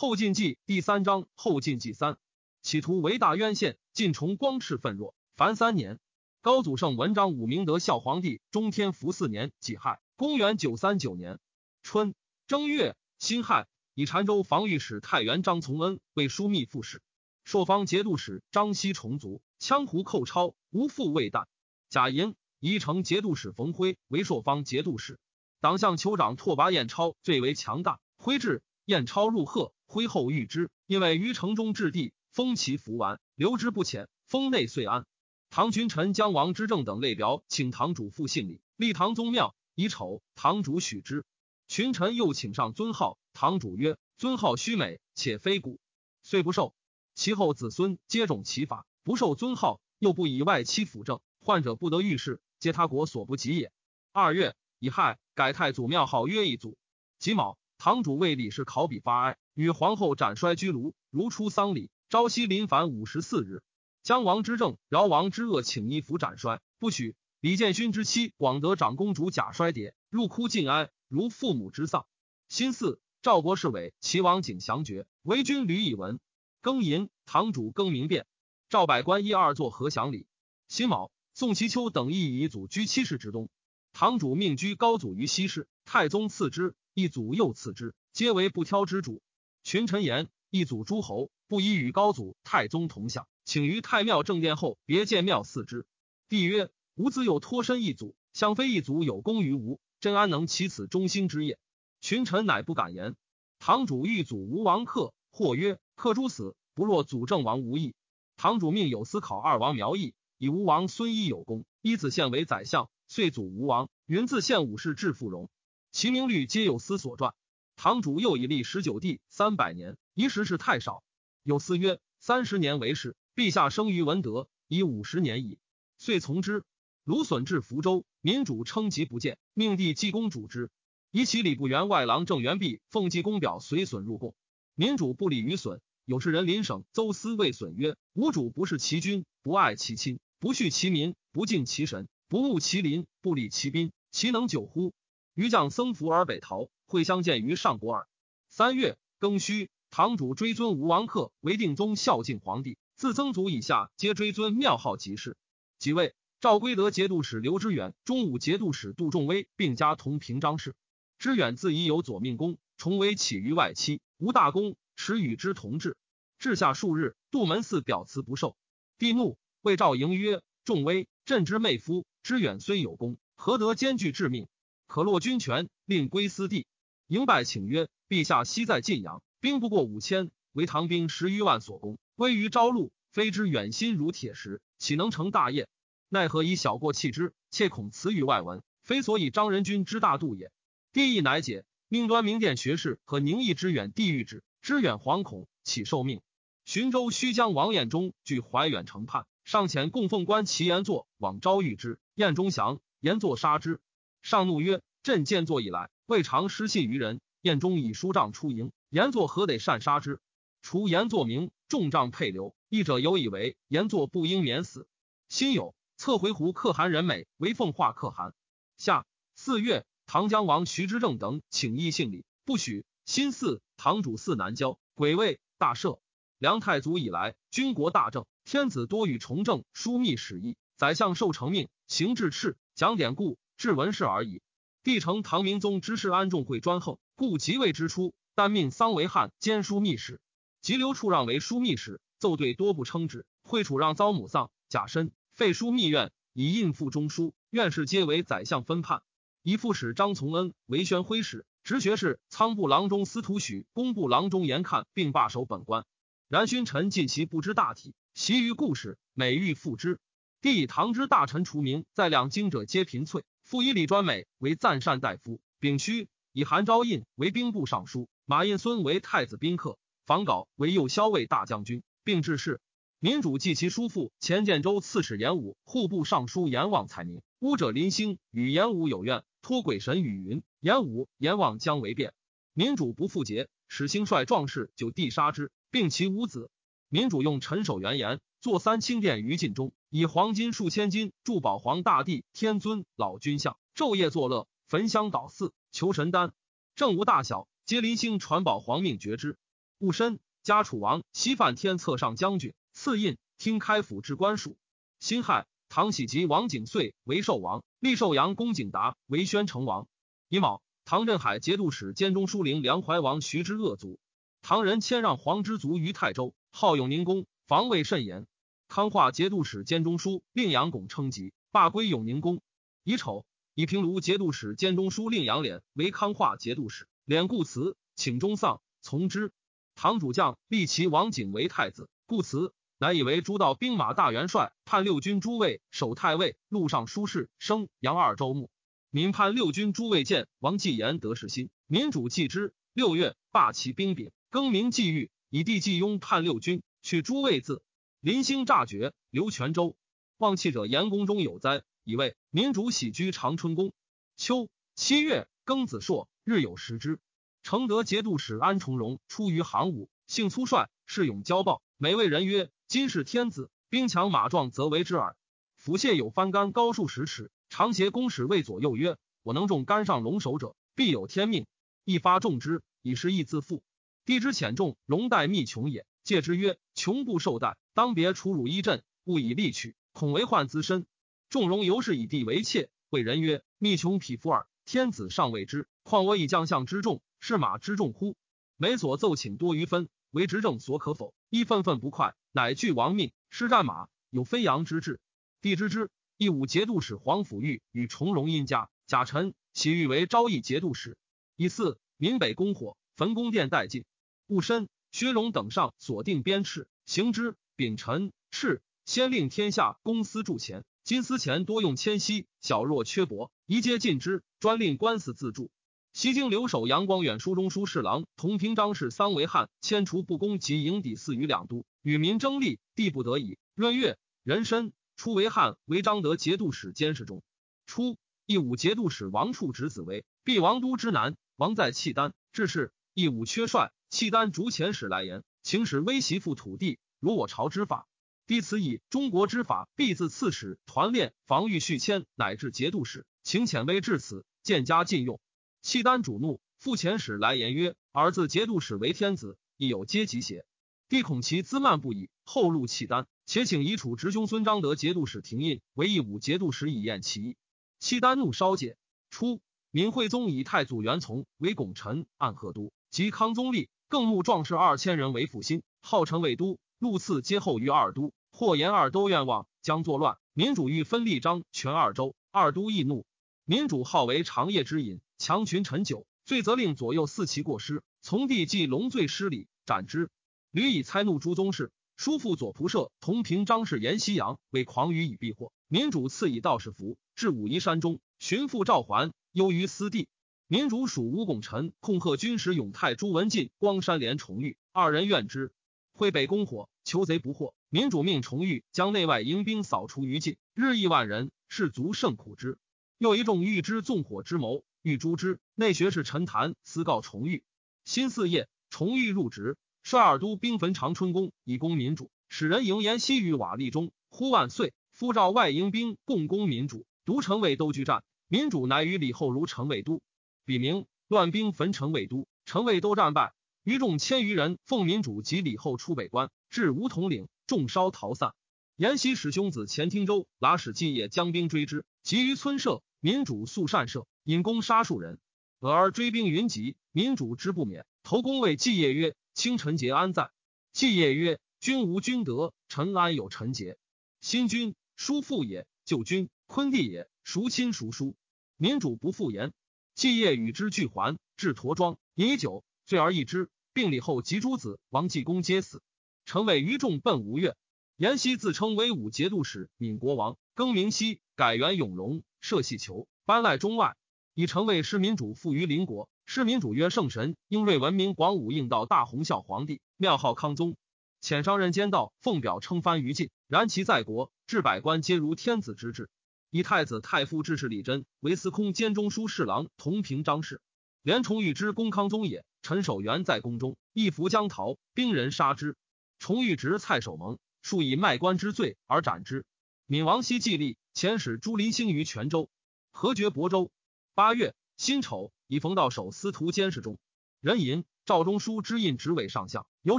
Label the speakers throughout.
Speaker 1: 后晋纪第三章后晋纪三，企图为大渊县，晋崇光赤愤弱，凡三年。高祖圣文章武明德孝皇帝中天福四年己亥，公元九三九年。春正月辛亥，以澶州防御使太原张从恩为枢密副使，朔方节度使张希重卒，羌胡寇超，无复未旦。贾银宜城节度使冯辉为朔方节度使，党项酋长拓跋彦超最为强大，挥至彦超入贺，徽后遇之，因为于城中置地，封其服完，留之不遣，封内遂安。唐君臣将王之政等类表，请唐主复信礼，立唐宗庙，以丑。唐主许之。群臣又请上尊号，唐主曰：“尊号须美，且非古，遂不受。其后子孙皆种其法，不受尊号，又不以外戚辅政，患者不得遇事，皆他国所不及也。”二月乙亥，改太祖庙号曰一祖。己卯，堂主为李氏考妣发哀，与皇后斩衰居庐，如出丧礼。朝夕临凡五十四日。将王之政、饶王之恶，请衣服斩衰，不许。李建勋之妻广德长公主假衰蝶入哭尽哀，如父母之丧。辛巳，赵国侍卫齐王景祥爵，为君吕以文。庚寅，堂主更名变。赵百官一二作和祥礼。辛卯，宋其丘等亦以祖居七世之东。堂主命居高祖于西室，太宗赐之，一祖又赐之，皆为不挑之主。群臣言，一祖诸侯不宜与高祖、太宗同享。请于太庙正殿后别建庙祀之。帝曰：“吾子有托身一祖，相非一祖有功于吾，朕安能起此忠心之业？”群臣乃不敢言。堂主欲祖吴王克，或曰：“克诸死，不若祖正王无益。”堂主命有司考二王苗裔，以吴王孙一有功，一子献为宰相，遂祖吴王。云自献武士至富荣，其名律皆有司所传。堂主又以立十九帝三百年，一时是太少。有司曰：“三十年为是。”陛下生于文德，已五十年矣，遂从之。卢损至福州，民主称疾不见，命帝济公主之。以其礼部员外郎郑元弼奉济公表随损入贡，民主不礼于损。有事人临省邹思谓损曰：“吾主不是其君，不爱其亲，不恤其民，不敬其神，不务其邻，不理其宾，其能久乎？”余将僧服而北逃，会相见于上国耳。三月庚戌，堂主追尊吴王克为定宗孝敬皇帝。自曾祖以下，皆追尊庙号即氏。几位赵归德节度使刘知远、中武节度使杜仲威并加同平章事。知远自已有左命功，重为起于外戚，无大功，持与之同治。至下数日，杜门寺表辞不受。帝怒，谓赵迎曰：“仲威，朕之妹夫。知远虽有功，何得兼具致命？可落军权，令归私地。”迎拜请曰：“陛下昔在晋阳，兵不过五千，为唐兵十余万所攻。”归于朝露，非之远心如铁石，岂能成大业？奈何以小过弃之？切恐辞于外闻，非所以张仁君之大度也。帝意乃解，命端明殿学士和宁毅之远地狱之知远惶恐，起受命。寻州须将王彦忠据怀远城畔，上遣供奉官齐延作往招遇之。彦忠降，延作杀之。上怒曰：“朕建作以来，未尝失信于人。宴中以书杖出营，延作何得擅杀之？除延作名。”重杖配流，译者有以为言作不应免死。辛酉，策回鹘可汗人美为奉化可汗。下四月，唐江王徐之正等请议信礼，不许。辛巳，堂主四南郊，癸未，大赦。梁太祖以来，军国大政，天子多与重政，枢密使役，宰相受成命，行制敕，讲典故，至文事而已。帝承唐明宗之事，安重会专横，故即位之初，但命桑维汉兼枢密使。即刘处让为枢密使，奏对多不称职。会处让遭母丧，假身废枢密院，以印附中书。院士皆为宰相分判。以副使张从恩为宣徽使，直学士仓部郎中司徒许、工部郎中严看，并罢守本官。然勋臣尽其不知大体，习于故事，每欲复之。帝以唐之大臣除名，在两京者皆贫粹。复以李专美为赞善大夫，丙戌以韩昭胤为兵部尚书，马印孙为太子宾客。房稿为右骁卫大将军，并致仕。民主继其叔父前建州刺史严武、户部尚书严望采明。巫者林兴与严武有怨，托鬼神与云：严武、严望将为变。民主不复节，使兴率壮士就地杀之，并其五子。民主用陈守元言，作三清殿于晋中，以黄金数千金铸宝皇大帝、天尊、老君像，昼夜作乐，焚香祷祀，求神丹。正无大小，皆林兴传宝皇命绝之。戊申，加楚王西犯天策上将军，赐印，听开府之官署。辛亥，唐喜及王景遂为寿王，立寿阳公景达为宣城王。乙卯，唐镇海节度使兼中书令梁怀王徐之恶卒。唐人谦让黄之族于泰州，号永宁公，防卫甚严。康化节度使兼中书令杨拱称疾，罢归永宁宫。乙丑，以平卢节度使兼中书令杨敛为康化节度使。敛故辞，请中丧，从之。唐主将立其王景为太子，故辞，乃以为诸道兵马大元帅，判六军诸卫，守太尉，路上书事，升杨二州牧。民判六军诸卫见王继言得失心，民主继之。六月，罢其兵柄，更名继玉，以弟继雍判六军，取诸卫字。临兴诈绝，刘泉州。望气者言宫中有灾，以为民主喜居长春宫。秋七月，庚子朔，日有食之。承德节度使安重荣出于行伍，性粗率，恃勇骄暴，每谓人曰：“今是天子，兵强马壮，则为之耳。”府谢有翻杆高数十尺。长协公使谓左右曰：“我能中杆上龙首者，必有天命。一发中之，以是义自负。地之浅重，龙带密穷也。戒之曰：穷不受待，当别出入一阵，勿以利取，恐为患滋身。仲荣由是以地为妾，谓人曰：密穷匹夫耳。天子尚未之，况我以将相之众，是马之众乎？每所奏请多余分，为执政所可否？一愤愤不快，乃拒亡命，失战马，有飞扬之志。帝知之。”义武节度使黄甫玉与重荣因家，贾臣起欲为昭义节度使。以四闽北攻火，焚宫殿殆尽。戊申，薛荣等上锁定边敕，行之。丙辰，敕先令天下公司铸钱，金丝钱多用铅锡，小若缺帛，宜皆禁之。专令官司自铸。西京留守杨光远书中书侍郎同平章事三为汉，迁除不公及营底四于两都，与民争利，地不得已。闰月，壬申。初为汉，为张德节度使监视中。初，义武节度使王处侄子为毕王都之南，王在契丹。致仕，义武缺帅，契丹逐遣使来言，请使威袭复土地，如我朝之法。弟此以中国之法，必自刺史团练防御续迁，乃至节度使，请遣威至此，见加禁用。契丹主怒，复遣使来言曰：“儿子节度使为天子，亦有阶级邪？”帝恐其滋慢不已，后入契丹。且请以楚侄兄孙章德节度使廷印为义武节度使以验其意。契丹怒稍解。初，闵惠宗以太祖元从为拱臣暗贺都，及康宗立，更募壮士二千人为复心，号称魏都。禄赐皆后于二都，或言二都愿望将作乱，民主欲分立章全二州，二都易怒。民主好为长夜之饮，强群陈酒，罪则令左右四骑过失，从弟即龙罪失礼，斩之。屡以猜怒诸宗室。叔父左仆射同平张氏沿西阳为狂于以避祸，民主赐以道士服，至武夷山中寻父赵还，忧于私地。民主属吴拱臣控贺军使永泰朱文进光山连重遇二人怨之，会北攻火，求贼不获。民主命重遇将内外迎兵扫除于尽，日益万人，士卒甚苦之。又一众欲之纵火之谋，欲诛之。内学士陈谭私告重遇，新四夜，重遇入职。率二都兵焚长春宫，以攻民主。使人迎延西于瓦砾中，呼万岁。夫召外迎兵共攻民主，独城卫都拒战。民主乃与李后如城卫都，笔名乱兵焚城卫都，城卫都战败。余众千余人奉民主及李后出北关，至梧桐岭，众烧逃散。延禧使兄子钱听州拉使继业将兵追之，急于村舍，民主速善射，引弓杀数人。俄而追兵云集，民主之不免，投公谓季业曰。清臣节安在？季业曰：“君无君德，臣安有臣节？新君叔父也，旧君昆弟也，孰亲孰疏？民主不复言。”季业与之俱还，至驼庄，饮酒，罪而易之。病礼后，及诸子王继公皆死。臣谓于众奔吴越。延熙自称为武节度使，闽国王，更名熙，改元永荣，设系求，班赖中外，以成为失民主，富于邻国。是民主曰圣神，英瑞文明广武应道大洪孝皇帝，庙号康宗。遣商人兼道奉表称藩于晋，然其在国，治百官皆如天子之治。以太子太傅志士李真为司空兼中书侍郎同平章事。连崇玉之公康宗也。陈守元在宫中，一服将逃，兵人杀之。崇玉执蔡守蒙，数以卖官之罪而斩之。闵王熙继立，遣使朱林兴于泉州，何绝亳州。八月辛丑。以冯道守司徒监视中，人吟赵中书之印执委上相，由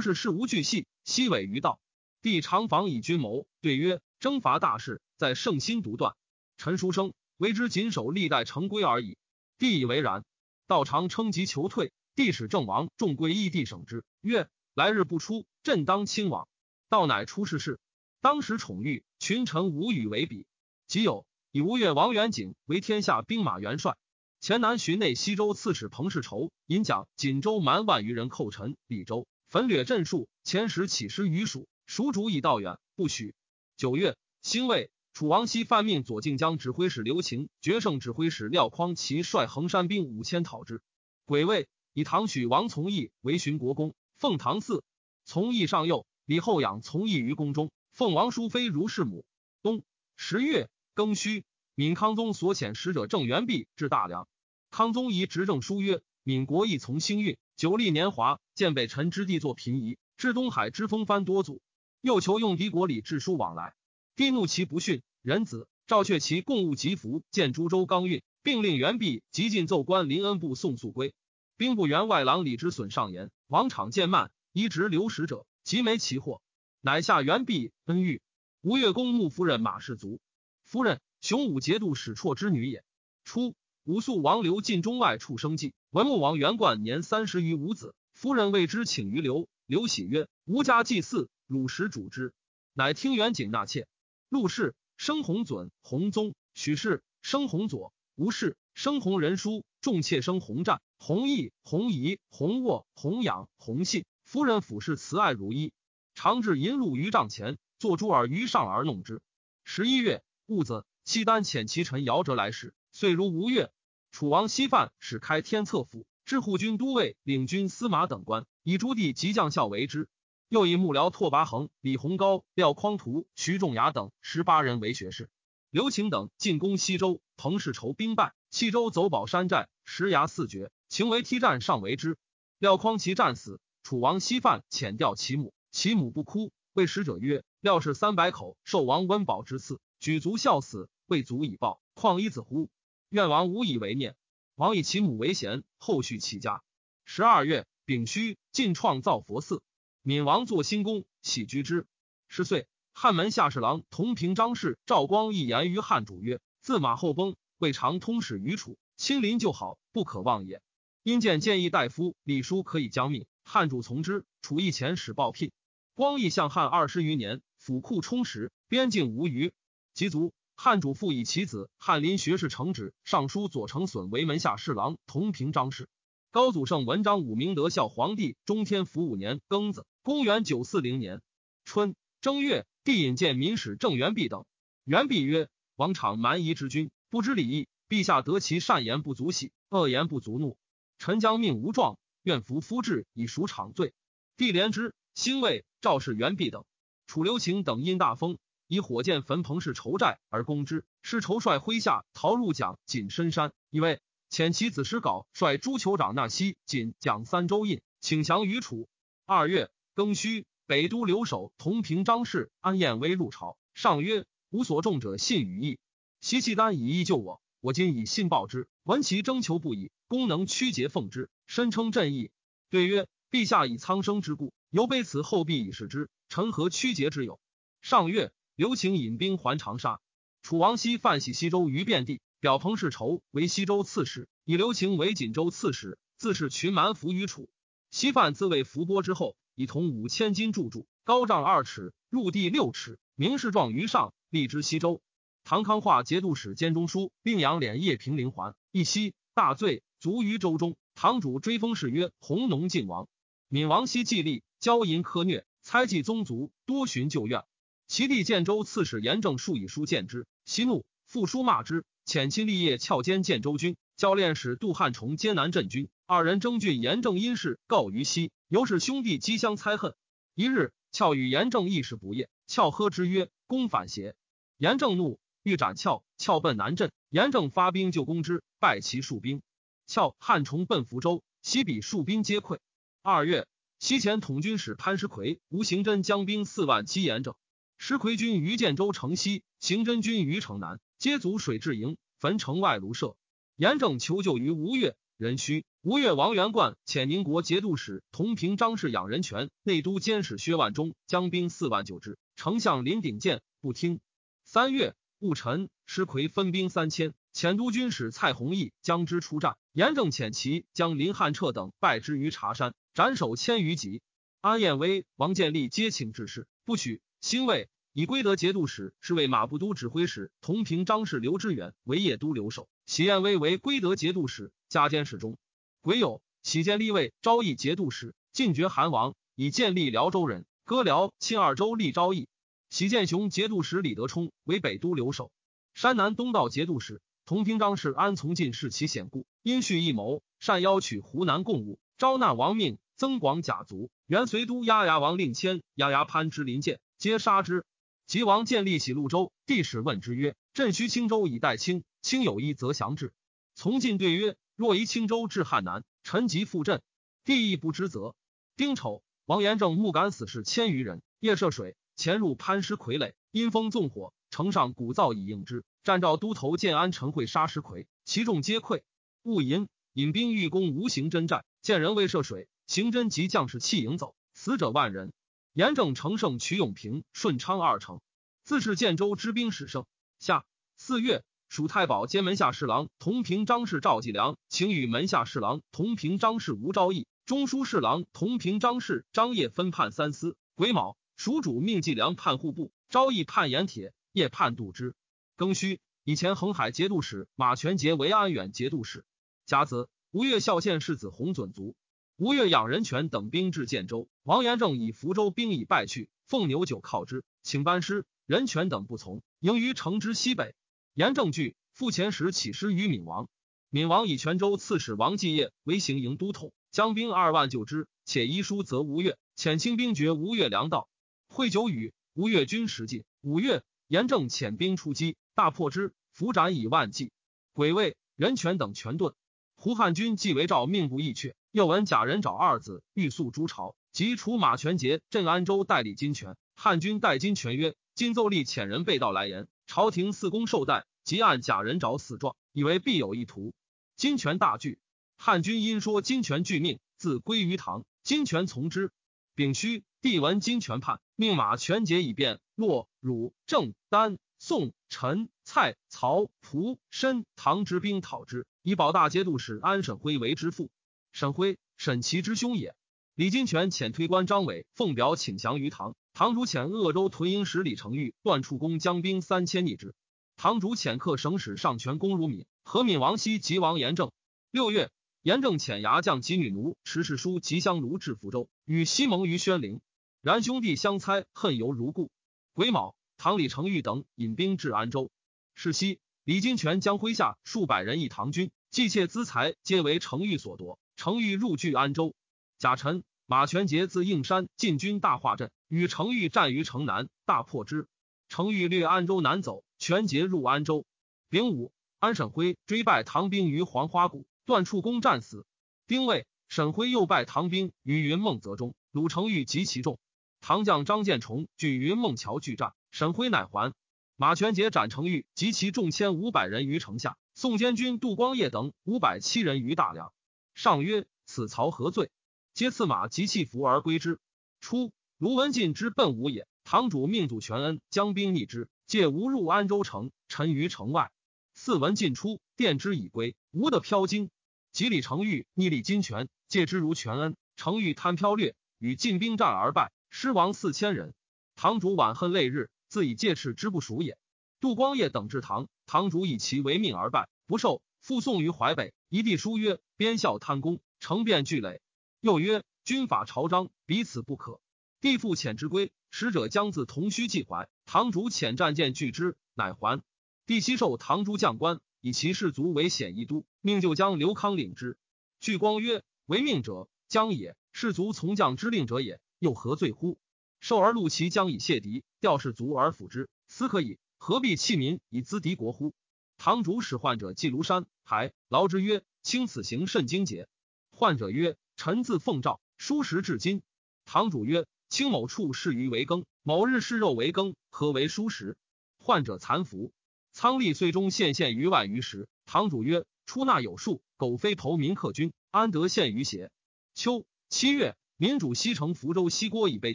Speaker 1: 是事无巨细，悉尾于道。帝常访以君谋，对曰：征伐大事，在圣心独断。陈书生为之谨守历代成规而已。帝以为然。道常称疾求退，帝使郑王众归义帝省之，曰：来日不出，朕当亲往。道乃出世事。当时宠遇群臣，无与为比。即有以吴越王元景为天下兵马元帅。前南巡内西州刺史彭世仇引讲锦州蛮万余人寇陈李州，焚掠镇戍。前时起师于蜀。蜀主以道远，不许。九月，兴魏，楚王熙犯命左靖江指挥使刘擎、决胜指挥使廖匡齐率衡山兵五千讨之。癸未，以唐许王从义为巡国公，奉唐嗣。从义上幼，李后养从义于宫中，奉王淑妃如是母。冬十月庚戌，闵康宗所遣使者郑元弼至大梁。康宗以执政书曰：“闵国义从兴运，久历年华，见北辰之地作平夷，至东海之风帆多阻。”又求用敌国礼致书往来，帝怒其不逊。仁子赵却其共务吉服，见株洲刚运，并令元弼急进奏官临恩部送速归。兵部员外郎李之损上言：王场见慢，移职留使者，即没其祸。乃下元弼恩遇。吴越公穆夫人马氏族，夫人雄武节度使绰之女也。初，吴肃王刘进中外处生计，文穆王元冠年三十余无子，夫人为之请于刘。刘喜曰：吾家祭祀。汝时主之，乃听元景纳妾。陆氏生弘准、弘宗；许氏生弘左；吴氏生弘仁叔；众妾生弘战、弘毅、弘仪、弘沃、弘养、弘信。夫人俯视慈爱如一，常至银禄于帐前，坐诸耳于上而弄之。十一月戊子，契丹遣其臣姚哲来使，遂如吴越。楚王西范使开天策府，置护军都尉、领军司马等官，以朱棣及将校为之。又以幕僚拓跋恒、李鸿高、廖匡图、徐仲雅等十八人为学士。刘擎等进攻西周，彭氏仇兵败，弃州走保山寨，石崖四绝。秦为梯战上为之。廖匡其战死，楚王西犯遣吊其母，其母不哭，谓使者曰：“廖氏三百口受王温饱之赐，举足孝死，未足以报，况一子乎？愿王无以为念。”王以其母为贤，后续其家。十二月丙戌，晋创造佛寺。闵王作新宫，喜居之。十岁，汉门下侍郎同平章事赵光义言于汉主曰：“自马后崩，未尝通使于楚，亲临就好，不可忘也。”因见建议大夫李书可以将命，汉主从之。楚义前使报聘。光义向汉二十余年，府库充实，边境无虞。及卒，汉主复以其子翰林学士承旨尚书左丞损为门下侍郎同平章事。高祖圣文章武明德孝皇帝中天福五年庚子。公元九四零年春正月，帝引见民使郑元弼等。元弼曰：“王场蛮夷之君，不知礼义。陛下得其善言不足喜，恶言不足怒。臣将命无状，愿服夫志以赎场罪。”帝怜之，兴魏，赵氏元弼等。楚留情等因大风，以火箭焚彭氏仇寨而攻之。是仇率麾下逃入蒋锦深山，以为遣其子师稿率诸酋长纳西锦蒋三州印，请降于楚。二月。庚戌，北都留守同平张氏安彦威入朝，上曰：“吾所重者信与义，习契丹以义救我，我今以信报之。闻其征求不已，功能屈节奉之，深称朕意。”对曰：“陛下以苍生之故，犹卑此后必以示之，臣何屈节之有？”上月，刘请引兵还长沙。楚王熙范喜西州于遍地，表彭氏仇为西州刺史，以刘请为锦州刺史，自是群蛮服于楚。西范自为伏波之后。以铜五千斤铸铸，高丈二尺，入地六尺，名士状于上，立之西周。唐康化节度使兼中书，并杨敛叶平陵环，一夕大醉，卒于州中。堂主追封谥曰弘农晋王。闵王熙既立，骄淫苛虐，猜忌宗族，多寻旧怨。其弟建州刺史严正数以书见之，息怒，复书骂之，遣亲立业翘兼建州军。教练使杜汉崇艰难镇军，二人争郡。严正因事告于西，由是兄弟积相猜恨。一日，翘与严正一时不夜，翘喝之曰：“公反邪？”严正怒，欲斩翘。翘奔南镇，严正发兵救攻之，败其数兵。翘、汉崇奔福州，西比数兵皆溃。二月，西前统军使潘石奎、吴行真将兵四万击严正。石奎军于建州城西，行真军于城南，皆阻水至营，焚城外庐舍。严正求救于吴越，壬戌，吴越王元贯遣宁国节度使同平张氏养人权，内都监使薛万忠将兵四万九之，丞相林鼎健不听。三月戊辰，施奎分兵三千，遣都军使蔡弘毅将之出战。严正遣其将林汉彻等败之于茶山，斩首千余级。安彦威、王建立皆请致仕，不许。兴卫以归德节度使，是为马步都指挥使同平张氏刘知远为邺都留守，喜彦威为归德节度使，加监使中。癸酉，喜建立位昭义节度使，进爵韩王，以建立辽州人，割辽亲二州，立昭义。喜建雄节度使李德充为北都留守，山南东道节度使同平章事安从进视其险故，因蓄异谋，擅邀取湖南贡物，招纳亡命。增广甲族，原随都押牙王令谦、押牙潘之临见，皆杀之。吉王建立喜潞州，帝使问之曰：“朕须青州以待清，清有一则降之。”从进对曰：“若移青州至汉南，臣即复镇。”帝亦不知责。丁丑，王延政木敢死士千余人，夜涉水，潜入潘师傀儡，因风纵火，城上鼓噪以应之。战召都头建安陈会杀石奎，其众皆溃。戊寅，引兵欲攻无形真寨，见人未涉水。行真及将士弃营走，死者万人。严正乘胜取永平、顺昌二城，自是建州之兵始胜。下四月，蜀太保兼门下侍郎同平张氏赵继良，请与门下侍郎同平张氏吴昭义、中书侍郎同平张氏张掖分判三司。癸卯，蜀主命继良判户部，昭义判盐铁，业判度支。庚戌，以前恒海节度使马全节为安远节度使。甲子，吴越孝县世子洪准卒。吴越养人权等兵至建州，王延政以福州兵已败去，奉牛酒犒之，请班师。人权等不从，迎于城之西北。严正据，复前时起师于闵王。闵王以泉州刺史王继业为行营都统，将兵二万救之。且遗书则吴越，遣清兵绝吴越粮道。会九雨，吴越军食尽。五月，严正遣兵出击，大破之，伏斩以万计。鬼卫人权等全遁。胡汉军既为赵命不义阙。又闻贾人找二子欲诉诸朝，即除马全节镇安州代理金权。汉军代金泉曰：“今奏立遣人被盗来言，朝廷四公受戴，即按假人找死状，以为必有一图。”金权大惧。汉军因说金权拒命，自归于唐。金权从之。丙戌，帝闻金权叛，命马全节以便洛、汝、郑、丹、宋、陈、蔡、曹、蒲、申、唐之兵讨之，以保大节度使安沈辉为之父。沈辉，沈其之兄也。李金泉遣推官张伟奉表请降于唐。唐主遣鄂州屯营使李成玉段处公将兵三千逆之。唐主遣客省使上权公如敏和敏王熙及王延政。六月，延政遣牙将及女奴持世书及香炉至福州，与西盟于宣陵。然兄弟相猜，恨犹如故。癸卯，唐李成玉等引兵至安州。是夕，李金泉将麾下数百人以唐军，计窃资财，皆为成玉所夺。程昱入据安州，贾臣、马全节自应山进军大化镇，与程昱战于城南，大破之。程昱略安州南走，全节入安州。丙午，安沈辉追败唐兵于黄花谷，段处公战死。丁未，沈辉又败唐兵于云梦泽中，鲁程昱及其众。唐将张建崇据云梦桥拒战，沈辉乃还。马全节斩程昱及其众千五百人于城下，宋监军杜光业等五百七人于大梁。上曰：“此曹何罪？”皆赐马及弃服而归之。初，卢文进之奔吴也，堂主命祖全恩将兵逆之，借吴入安州城，陈于城外。四文进出，殿之以归，吴的飘金。及李成玉逆立金泉，借之如全恩。成玉贪飘掠，与晋兵战而败，失亡四千人。堂主晚恨累日，自以戒斥之不属也。杜光业等至堂，堂主以其为命而败，不受。复送于淮北，一地书曰：“边校贪功，成变聚垒。”又曰：“军法朝章，彼此不可。”帝复遣之归，使者将自同须寄还。堂主遣战舰拒之，乃还。帝悉授堂主将官，以其士卒为显义都，命就将刘康领之。巨光曰：“为命者将也，士卒从将之令者也，又何罪乎？受而戮其将以谢敌，调士卒而辅之，斯可以何必弃民以资敌国乎？”堂主使患者祭庐山，还劳之曰：“卿此行甚精节。”患者曰：“臣自奉诏，书时至今。”堂主曰：“清某处视于为羹，某日视肉为羹，何为书食？”患者残服。仓吏岁中献献于万余时。堂主曰：“出纳有数，苟非投民克军，安得献于邪？秋七月，民主西城福州西郭以被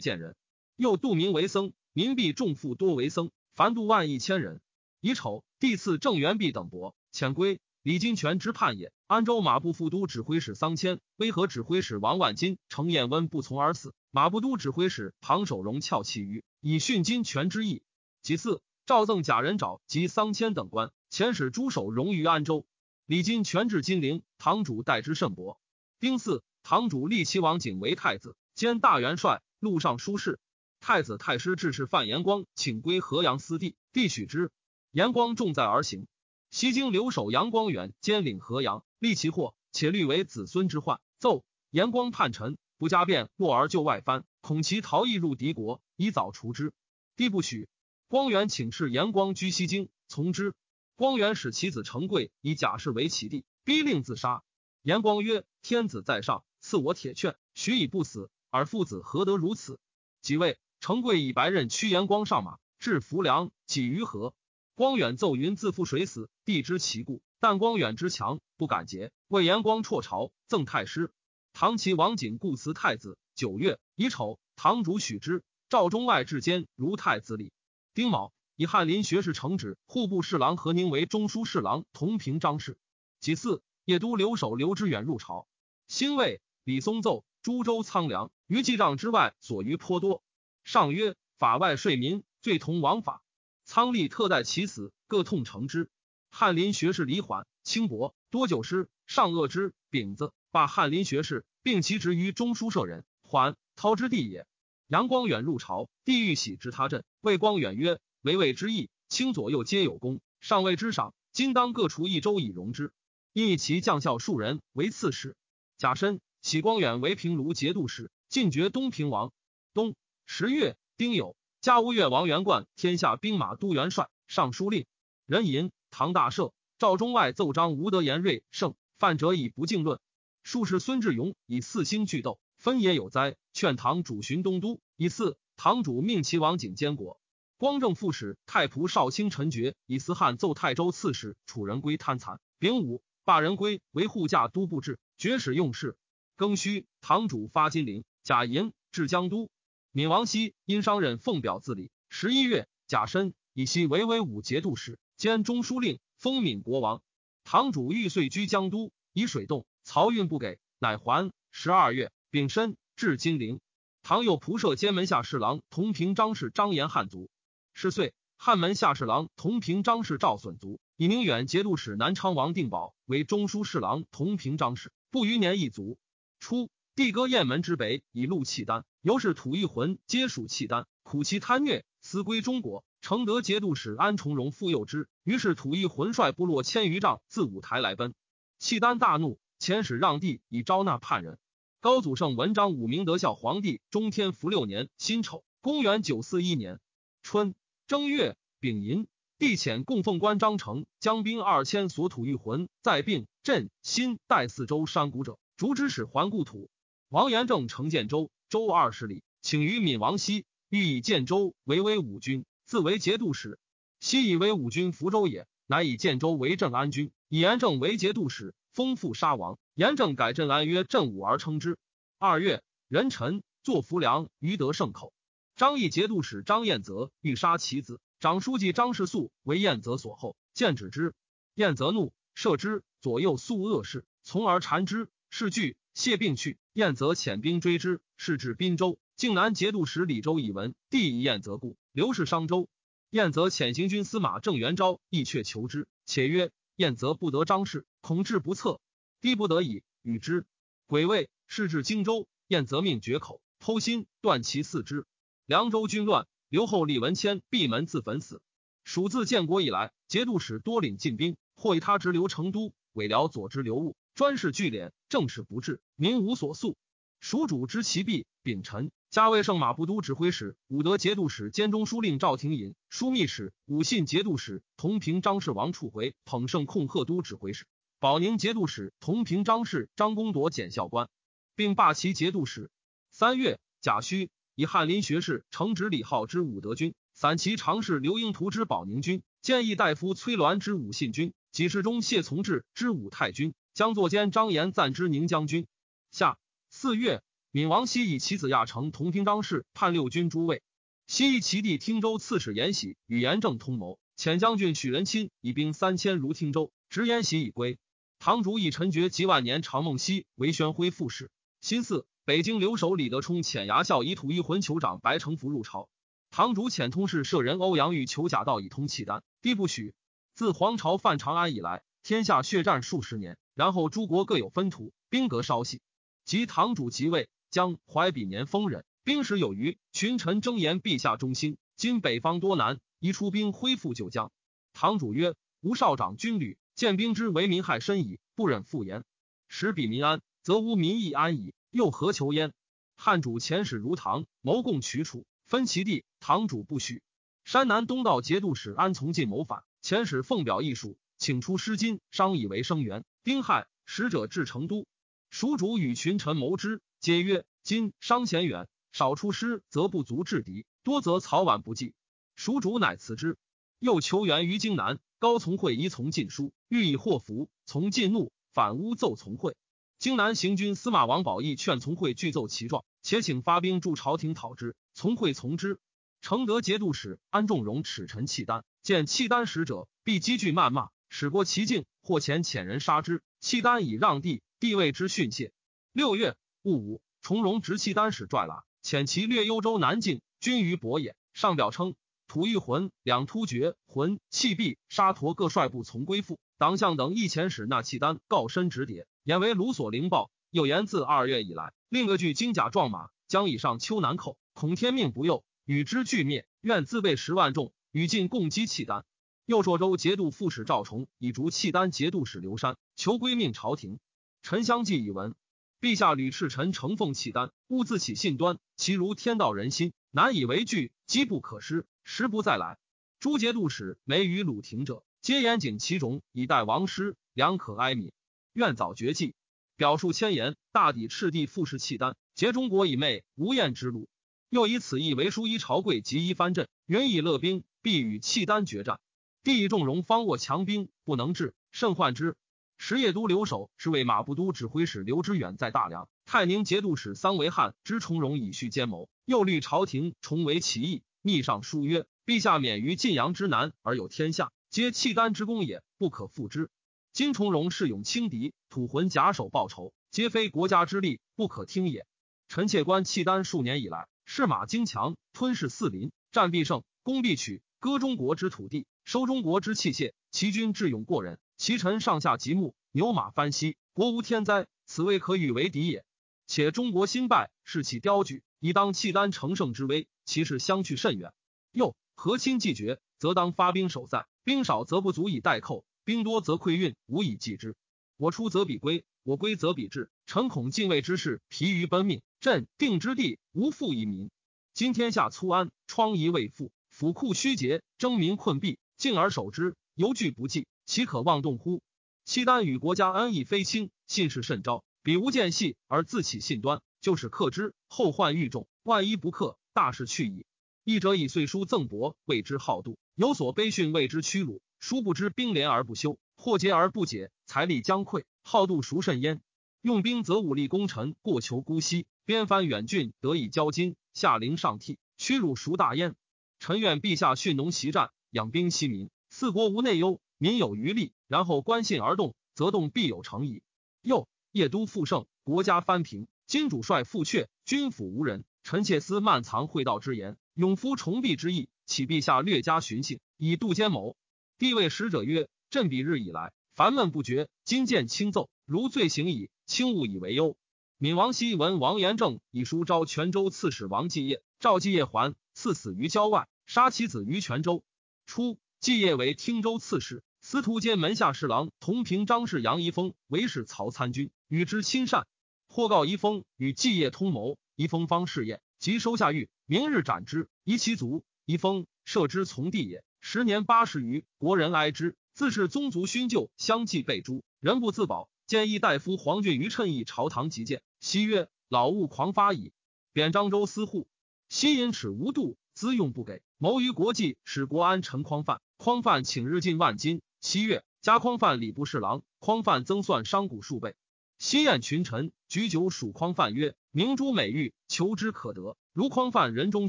Speaker 1: 见人，又度民为僧，民币重富多为僧，凡度万一千人。乙丑，帝赐郑元弼等帛，遣归。李金泉之叛也。安州马步副都指挥使桑谦、威和指挥使王万金、程彦温不从而死。马步都指挥使庞守荣翘其于，以训金泉之意。其次，赵赠贾仁沼及桑谦等官，遣使诸守荣于安州。李金泉至金陵，堂主待之甚薄。丁巳，堂主立齐王景为太子，兼大元帅，录尚书事。太子太师致仕范延光，请归河阳司地，帝许之。延光重在而行。西京留守杨光远兼领河阳，立其祸，且虑为子孙之患。奏延光叛臣，不加变，落而就外藩，恐其逃逸入敌国，以早除之。帝不许。光远请示延光居西京，从之。光远使其子成贵以贾氏为其弟，逼令自杀。延光曰：“天子在上，赐我铁券，许以不死。而父子何得如此？”即位，成贵以白刃驱延光上马，至浮梁，几于河。光远奏云自负水死，帝知其故，但光远之强，不敢节。魏延光辍朝，赠太师。唐齐王景故辞太子。九月乙丑，堂主许之。赵中外至监如太子礼。丁卯，以翰林学士承旨、户部侍郎何宁为中书侍郎，同平章事。己巳，夜都留守刘知远入朝。辛未，李松奏诸州苍凉，于记账之外所余颇多。上曰：法外税民，罪同王法。仓吏特待其死，各痛成之。翰林学士李缓、轻薄，多酒师，上恶之。丙子，罢翰林学士，并其职于中书舍人。缓，涛之弟也。杨光远入朝，帝欲喜之他镇。魏光远曰：“为魏之意，卿左右皆有功，上位之赏，今当各除一州以容之。”因以其将校数人为刺史。贾申，喜光远为平卢节度使，进爵东平王。冬十月，丁酉。加吴越王元贯天下兵马都元帅、尚书令。人吟唐大赦，赵中外奏章吴德言锐胜，犯者以不敬论。术士孙志勇以四星俱斗，分也有灾。劝唐主巡东都。以四唐主命齐王景监国。光正副使太仆少卿陈觉以司汉奏泰州刺史楚人归贪残。丙午罢人归为护驾都布制，绝使用事。庚戌唐主发金陵，贾银至江都。闵王熙因商任奉表自礼。十一月，甲申，以西为威武节度使，兼中书令，封闵国王。堂主欲遂居江都，以水动，漕运不给，乃还。十二月，丙申，至金陵。唐右仆射兼门下侍郎同平章事张延汉族。是岁，汉门下侍郎同平章事赵损族，以明远节度使南昌王定保为中书侍郎同平章事，不逾年一族。初。帝割雁门之北，以戮契丹，由是吐一魂，皆属契丹，苦其贪虐，思归中国。承德节度使安重荣复诱之，于是吐一魂率部落千余丈自五台来奔。契丹大怒，遣使让地以招纳叛人。高祖圣文章武明德孝皇帝中天福六年辛丑，公元九四一年春正月丙寅，帝遣供奉官张成将兵二千，所吐一魂在并镇新代四州山谷者，逐之使还故土。王延政乘建州，州二十里，请于闽王熙，欲以建州为威武军，自为节度使。熙以为武军福州也，乃以建州为镇安军，以延政为节度使，封父杀王。延政改镇安曰镇武而称之。二月，壬辰，作浮梁于德胜口。张毅节度使张彦泽欲杀其子，长书记张世素为彦泽所后，见止之。彦泽怒，射之。左右素恶事，从而缠之，是惧。谢病去，燕则遣兵追之，是至滨州。靖南节度使李州以闻，帝以燕则故，刘氏商州。燕则遣行军司马郑元昭亦却求之，且曰：燕则不得张氏，恐志不测，帝不得已与之。癸未，是至荆州，燕则命绝口，剖心，断其四肢。凉州军乱，刘后李文谦闭门自焚死。蜀自建国以来，节度使多领禁兵，或以他直留成都，委辽左之留物。专事聚敛，政事不治，民无所诉。蜀主知其弊，秉臣加为圣马步都指挥使、武德节度使兼中书令赵廷隐、枢密使、武信节度使同平张氏王处回捧圣控贺都指挥使、保宁节度使同平张氏张公铎检校官，并罢其节度使。三月，贾诩以翰林学士承旨李浩之武德军，散骑常侍刘英图之保宁军，建议大夫崔鸾之武信军，给事中谢从志之武太军。将作监张延赞之宁将军。下四月，闵王熙以其子亚成同平章事，叛六军诸卫。西夷其弟听州刺史延禧与严正通谋，遣将军许仁钦以兵三千如听州，直延禧以归。唐主以陈觉及万年长梦溪为宣徽副使。新四，北京留守李德充遣牙校以土一魂酋长白承福入朝。唐主遣通事舍人欧阳玉求假道以通契丹，帝不许。自黄巢犯长安以来，天下血战数十年，然后诸国各有分土，兵革稍息。及堂主即位，将怀比年丰人。兵时有余，群臣争言陛下忠心。今北方多难，宜出兵恢复旧疆。堂主曰：“吾少长军旅，见兵之为民害深矣，不忍复言。使彼民安，则无民亦安矣。又何求焉？”汉主遣使如唐，谋共取楚，分其地。堂主不许。山南东道节度使安从进谋反，遣使奉表艺术，请出师金，商以为生源。丁亥，使者至成都，蜀主与群臣谋之，皆曰：“今商贤远。”少出师，则不足制敌；多则早晚不济。蜀主乃辞之。又求援于荆南，高从会依从晋书，欲以祸福。从进怒，反诬奏从会。荆南行军司马王宝义劝从会具奏其状，且请发兵助朝廷讨之。从会从之。承德节度使安仲荣耻臣契丹，见契丹使者，必积聚谩骂，使过其境，或遣遣人杀之。契丹以让地，地位之训谢。六月戊午，重荣执契丹使拽拉。遣其略幽州南境，军于博野。上表称吐玉浑、两突厥浑、弃壁、沙陀各率部从归附。党项等一遣使纳契丹，告身直迭，言为卢所灵报。又言自二月以来，另个具金甲壮马，将以上丘南寇，恐天命不佑，与之俱灭。愿自备十万众，与晋共击契丹。右朔州节度副使赵崇以逐契丹节度使刘山，求归命朝廷。臣相继以闻。陛下屡斥臣承奉契丹，勿自起信端，其如天道人心，难以为惧，机不可失，时不再来。诸节度使每与鲁廷者，皆严谨其种，以待王师，良可哀悯。愿早绝迹。表述千言，大抵赤帝复视契丹，结中国以媚无厌之路。又以此意为书一朝贵及一藩镇，云以乐兵，必与契丹决战。帝以重容方握强兵，不能治，甚患之。时夜都留守是为马步都指挥使刘知远在大梁，泰宁节度使桑维汉知重荣以续奸谋，又虑朝廷重为起义，密上书曰：“陛下免于晋阳之难而有天下，皆契丹之功也，不可复之。今重荣恃勇轻敌，土浑假手报仇，皆非国家之力，不可听也。臣妾观契丹数年以来，士马精强，吞噬四邻，战必胜，攻必取，割中国之土地，收中国之器械，其军智勇过人。”其臣上下极目，牛马翻息，国无天灾，此谓可与为敌也。且中国兴败，士气凋举，以当契丹乘胜之威，其势相去甚远。又和亲既绝，则当发兵守在，兵少则不足以待寇，兵多则溃运，无以继之。我出则彼归，我归则彼至。臣恐进位之士疲于奔命，朕定之地无复一民。今天下粗安，疮痍未复，府库虚竭，征民困弊，敬而守之，犹惧不济。岂可妄动乎？契丹与国家恩义非轻，信事甚昭。彼无间隙而自起信端，就是克之，后患愈重。万一不克，大事去矣。一者以岁书赠帛，谓之好度；有所卑训，谓之屈辱。殊不知兵连而不休，祸结而不解，财力将溃。好度孰甚焉？用兵则武力功臣过求姑息，边藩远郡得以交金，下陵上替，屈辱孰大焉？臣愿陛下训农习战，养兵息民，四国无内忧。民有余力，然后观信而动，则动必有成矣。又夜都复盛，国家翻平，金主帅复阙，军府无人。臣妾思漫藏会道之言，永夫重璧之意，启陛下略加寻衅，以度奸谋。帝谓使者曰：“朕彼日以来，烦闷不绝，今见轻奏，如罪行矣，轻勿以为忧。”闵王熙闻王延政以书招泉州刺史王继业，召继业还，赐死于郊外，杀其子于泉州。初，季业为汀州刺史。司徒监门下侍郎同平张氏杨仪峰为使曹参军，与之亲善。或告仪封与季业通谋，仪封方试验，即收下狱，明日斩之，夷其族。仪封射之从弟也，时年八十余，国人哀之，自是宗族勋旧，相继被诛，人不自保。建议大夫黄俊于趁意朝堂极谏，昔曰：“老物狂发矣。”贬漳州司户。昔因耻无度，资用不给，谋于国计，使国安臣匡范。匡范请日进万金。七月，加匡范礼部侍郎，匡范增算商贾数倍。西宴群臣，举酒属匡范曰：“明珠美玉，求之可得；如匡范人中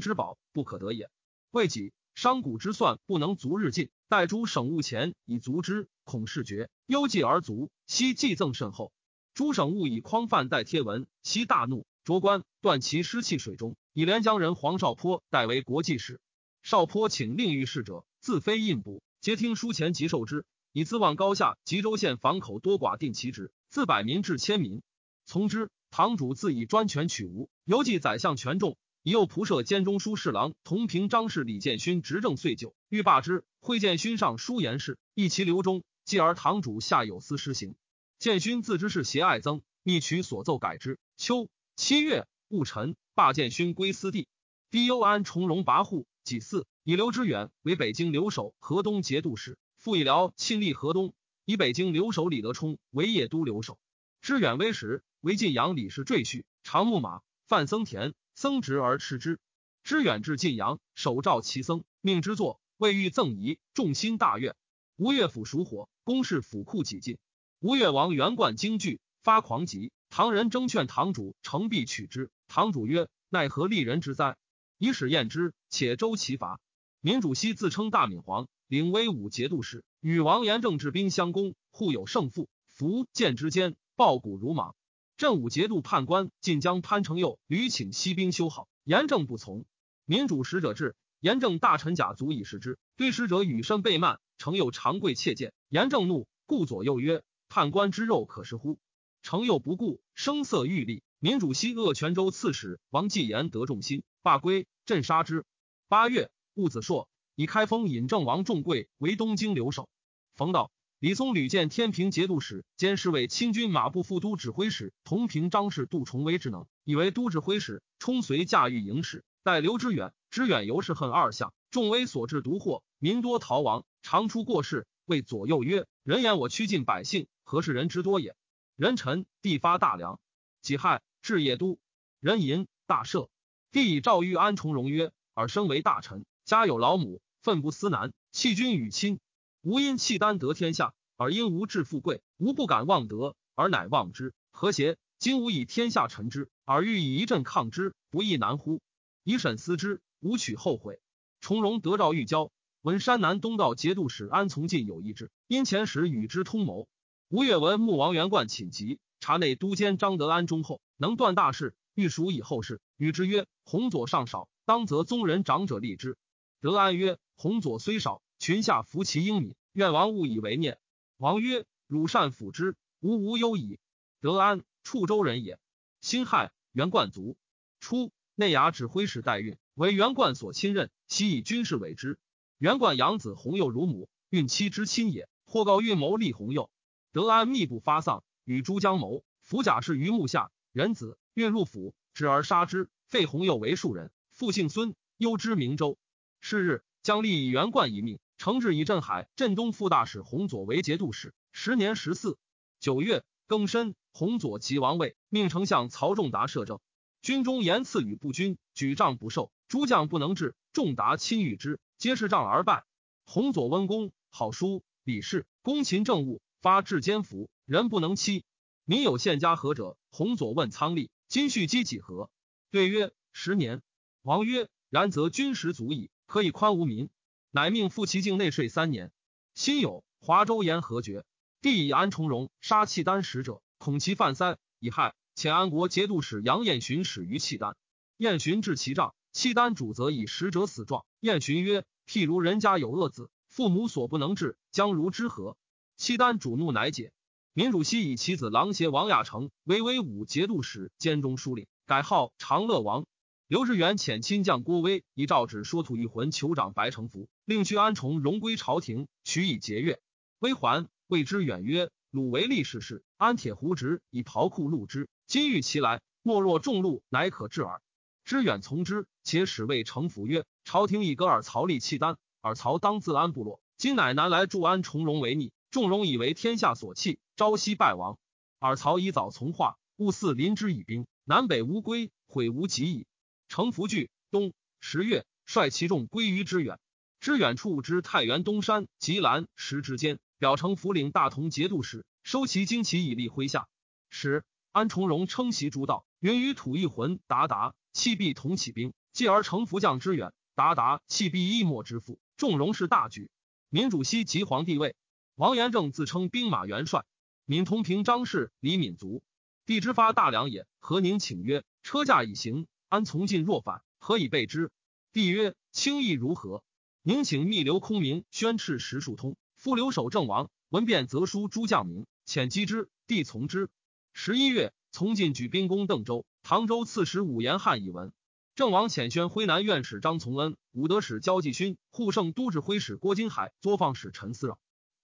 Speaker 1: 之宝，不可得也。”未几，商贾之算不能足日进，待诸省务前以足之，恐事绝，忧计而足。悉祭赠甚厚。诸省务以匡范代贴文，悉大怒，着官断其失气水中，以连江人黄少坡代为国记使。少坡请令御史者，自非印补，皆听书前即受之。以自望高下吉州县房口多寡定其职。自百民至千民，从之。堂主自以专权取吴，犹记宰相权重，以右仆射兼中书侍郎同平张氏李建勋执政岁久，欲罢之。会建勋上书言事，议其留中。继而堂主下有司施行。建勋自知是邪爱增，密取所奏改之。秋七月戊辰，罢建勋归私地。逼幽安重荣跋扈，己巳，以刘知远为北京留守河东节度使，复以辽亲历河东。以北京留守李德充为邺都留守，知远威时为晋阳李氏赘婿，常牧马，范僧田，僧侄而斥之。知远至晋阳，手召其僧，命之作，未欲赠仪，众心大悦。吴越府属火，宫室府库几尽。吴越王元冠惊惧，发狂疾。唐人争劝堂主成必取之，堂主曰：“奈何利人之哉？以使验之，且周其伐。”民主熙自称大闵皇，领威武节度使。与王延政治兵相攻，互有胜负。伏剑之间，抱骨如莽。镇武节度判官晋江潘承佑屡请西兵修好，严政不从。民主使者至，严政大臣甲足以视之。对使者与身背慢，承佑长跪切谏。严政怒，故左右曰：“判官之肉可食乎？”承佑不顾，声色欲厉。民主西鄂泉州刺史王继言得众心，罢归，镇杀之。八月，戊子朔。以开封尹郑王仲贵为东京留守。冯道、李松屡见天平节度使兼侍卫亲军马步副都指挥使同平张氏杜重威之能，以为都指挥使，充随驾驭营使。待刘知远，知远尤是恨二相。众威所至独祸，民多逃亡，常出过事。谓左右曰：“人言我趋近百姓，何事人之多也？”人臣地发大梁，己亥至邺都，人淫大赦。帝以诏谕安重荣曰：“尔生为大臣，家有老母。”愤不思难，弃君与亲。吾因契丹得天下，而因无志富贵，吾不敢忘德，而乃忘之，何邪？今吾以天下臣之，而欲以一阵抗之，不亦难乎？以审思之，吾取后悔。从容得诏欲交，闻山南东道节度使安从进有一志，因前时与之通谋。吴越闻穆王元冠寝疾，察内都监张德安忠厚，能断大事，欲属以后事。与之曰：“洪左尚少，当则宗人长者立之。”德安曰。洪左虽少，群下服其英敏，愿王勿以为念。王曰：“汝善辅之，吾无忧矣。”德安，处州人也。辛亥，元冠卒。初，内衙指挥使代运为元冠所亲任，悉以军事委之。元冠养子洪佑如母，孕妻之亲也。或告运谋立洪佑，德安密不发丧，与诸将谋，伏甲士于幕下。人子运入府，执而杀之，废洪佑为庶人。父姓孙，忧之明州。是日。将立以元冠一命，承制以镇海、镇东副大使洪左为节度使。时年十四九月庚申，洪左即王位，命丞相曹仲达摄政。军中言赐予不均，举杖不受，诸将不能治。仲达亲遇之，皆是杖而败。洪左温公，好书礼事，公勤政务，发至监服，人不能欺。民有献家何者？洪左问仓吏：“今续积几何？”对曰：“十年。”王曰：“然则军食足矣。”可以宽无民，乃命复其境内税三年。辛酉，华州言何绝。帝以安重荣杀契丹使者，恐其犯塞，以害。遣安国节度使杨彦寻使于契丹。彦寻至其帐，契丹主则以使者死状。彦寻曰：“譬如人家有恶子，父母所不能治，将如之何？”契丹主怒，乃解。民主熙以其子郎邪王亚成为威武节度使兼中书令，改号长乐王。刘志远遣亲将郭威以诏旨说吐一魂酋长白承福，令去安重荣归朝廷，取以节钺。威还谓之远曰：“鲁为立世事，安铁胡直以袍库录之。今欲其来，莫若众禄，乃可治耳。”知远从之，且使谓承福曰：“朝廷以割尔曹立契丹，尔曹当自安部落。今乃南来助安重荣为逆，众荣以为天下所弃，朝夕败亡。尔曹以早从化，勿似临之以兵，南北无归，悔无及矣。”程福惧东十月，率其众归于知远。知远处之太原东山及兰石之间，表成福领大同节度使，收其旌旗以立麾下。使安重荣称袭诸道，云与吐一魂达达弃必同起兵，继而成福将之远，达达弃必一莫之父，重荣是大举。民主熙即皇帝位，王延政自称兵马元帅。闵同平张氏李敏族，帝之发大梁也。何宁请曰：“车驾已行，安从进若反，何以备之？”帝曰：“轻易如何？”宁请密留空明宣斥石树通，复留守郑王，闻变则书诸将名，遣击之。帝从之。十一月，从进举兵攻邓州，唐州刺史武延汉以闻。郑王遣宣徽南院使张从恩、武德使焦继勋、护圣都指挥使郭金海、作放使陈思让。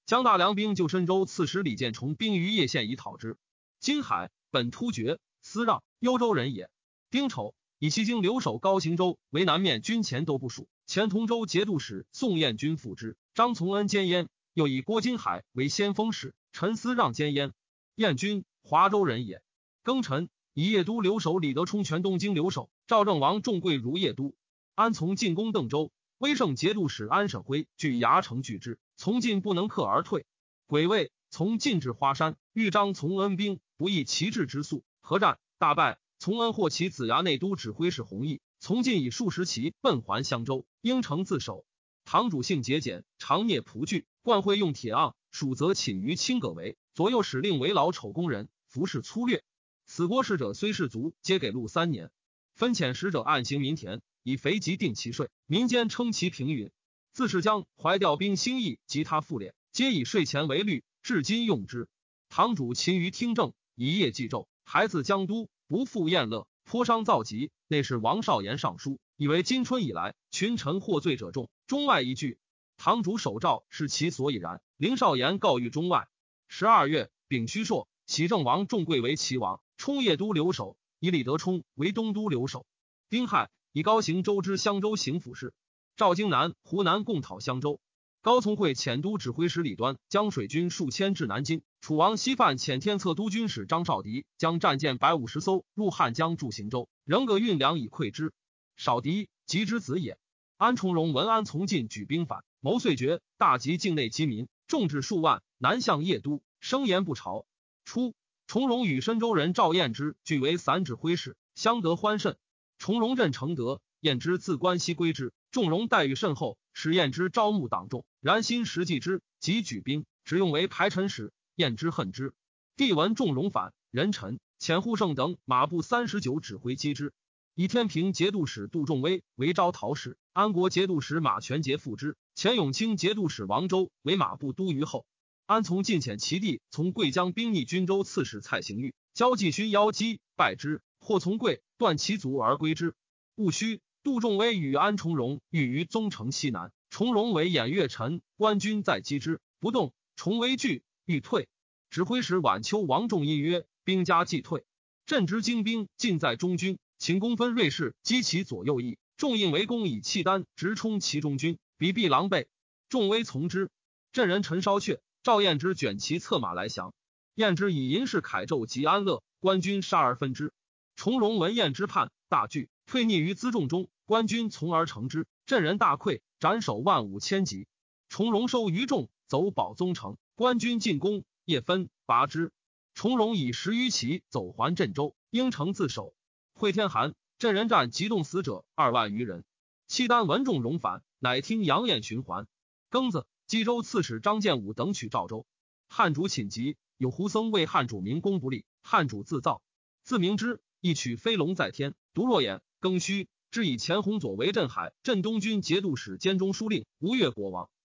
Speaker 1: 将大梁兵救深州刺史李建崇兵于叶县以讨之。金海本突厥，司让，幽州人也。丁丑，以西京留守高行州为南面军前都部署，前同州节度使宋彦军副之。张从恩兼焉，又以郭金海为先锋使，陈思让兼焉。彦军华州人也。庚辰，以邺都留守李德充全东京留守。赵正王重贵如邺都，安从进攻邓州。威胜节度使安审辉据牙城拒之，从进不能克而退。癸未，从进至花山，豫章从恩兵不义旗帜之速，合战大败。从恩获其子牙内都指挥使弘毅，从进以数十骑奔还襄州，应城自守。堂主性节俭，常聂仆具，惯会用铁盎，属则寝于青葛围。左右使令为老丑工人，服饰粗略。此国使者虽士卒，皆给禄三年。分遣使者按行民田。以肥瘠定其税，民间称其平允。自是将怀调兵兴义及他复敛，皆以税钱为律，至今用之。堂主勤于听政，一夜祭昼。孩子江都，不复宴乐，颇伤造疾。内是王少言上书，以为今春以来，群臣获罪者众，中外一句。堂主守诏是其所以然。林少言告谕中外。十二月，丙戌朔，喜正王重贵为齐王，冲邺都留守，以李德充为东都留守。丁亥。以高行州之襄州行府事，赵京南、湖南共讨襄州。高从诲遣都指挥使李端将水军数千至南京。楚王西范遣天策都军使张少迪将战舰百五十艘入汉江驻行州，仍各运粮以馈之。少迪吉之子也。安重荣闻安从进举兵反，谋遂决，大集境内饥民，众至数万，南向邺都，声言不朝。初，重荣与深州人赵彦之俱为散指挥使，相得欢甚。重荣镇承德，彦之自关西归之，重容待遇甚厚，使燕之招募党众，然心实际之，即举兵，只用为排陈使。燕之恨之。帝闻重容反，人臣遣护圣等马步三十九指挥击之。以天平节度使杜仲威为招讨使，安国节度使马全节副之，钱永清节度使王周为马步都虞候。安从进遣其弟从贵江兵逆军州刺史蔡行玉，交继勋邀击败之。或从贵断其足而归之。戊戌，杜仲威与安重荣遇于宗城西南，重荣为偃月臣，官军在击之不动。重威惧，欲退。指挥使晚秋王仲义曰：“兵家既退，朕之精兵尽在中军，秦公分锐士击其左右翼。众应围攻，以契丹直冲其中军，彼必狼狈。”仲威从之。镇人陈烧却，赵彦之卷其策马来降。彦之以银饰铠胄及安乐，官军杀而分之。重荣闻燕之叛，大惧，退逆于辎重中。官军从而成之，镇人大溃，斩首万五千级。重荣收余众，走保宗城。官军进攻，夜分拔之。重荣以十余骑走还镇州，应城自守。会天寒，镇人战急冻死者二万余人。契丹闻众荣反，乃听杨彦循环。庚子，冀州刺史张建武等取赵州。汉主寝疾，有胡僧为汉主明公不利，汉主自造，自明之。一曲飞龙在天，独若眼。庚戌，是以钱弘佐为镇海镇东军节度使兼中书令，吴越国王。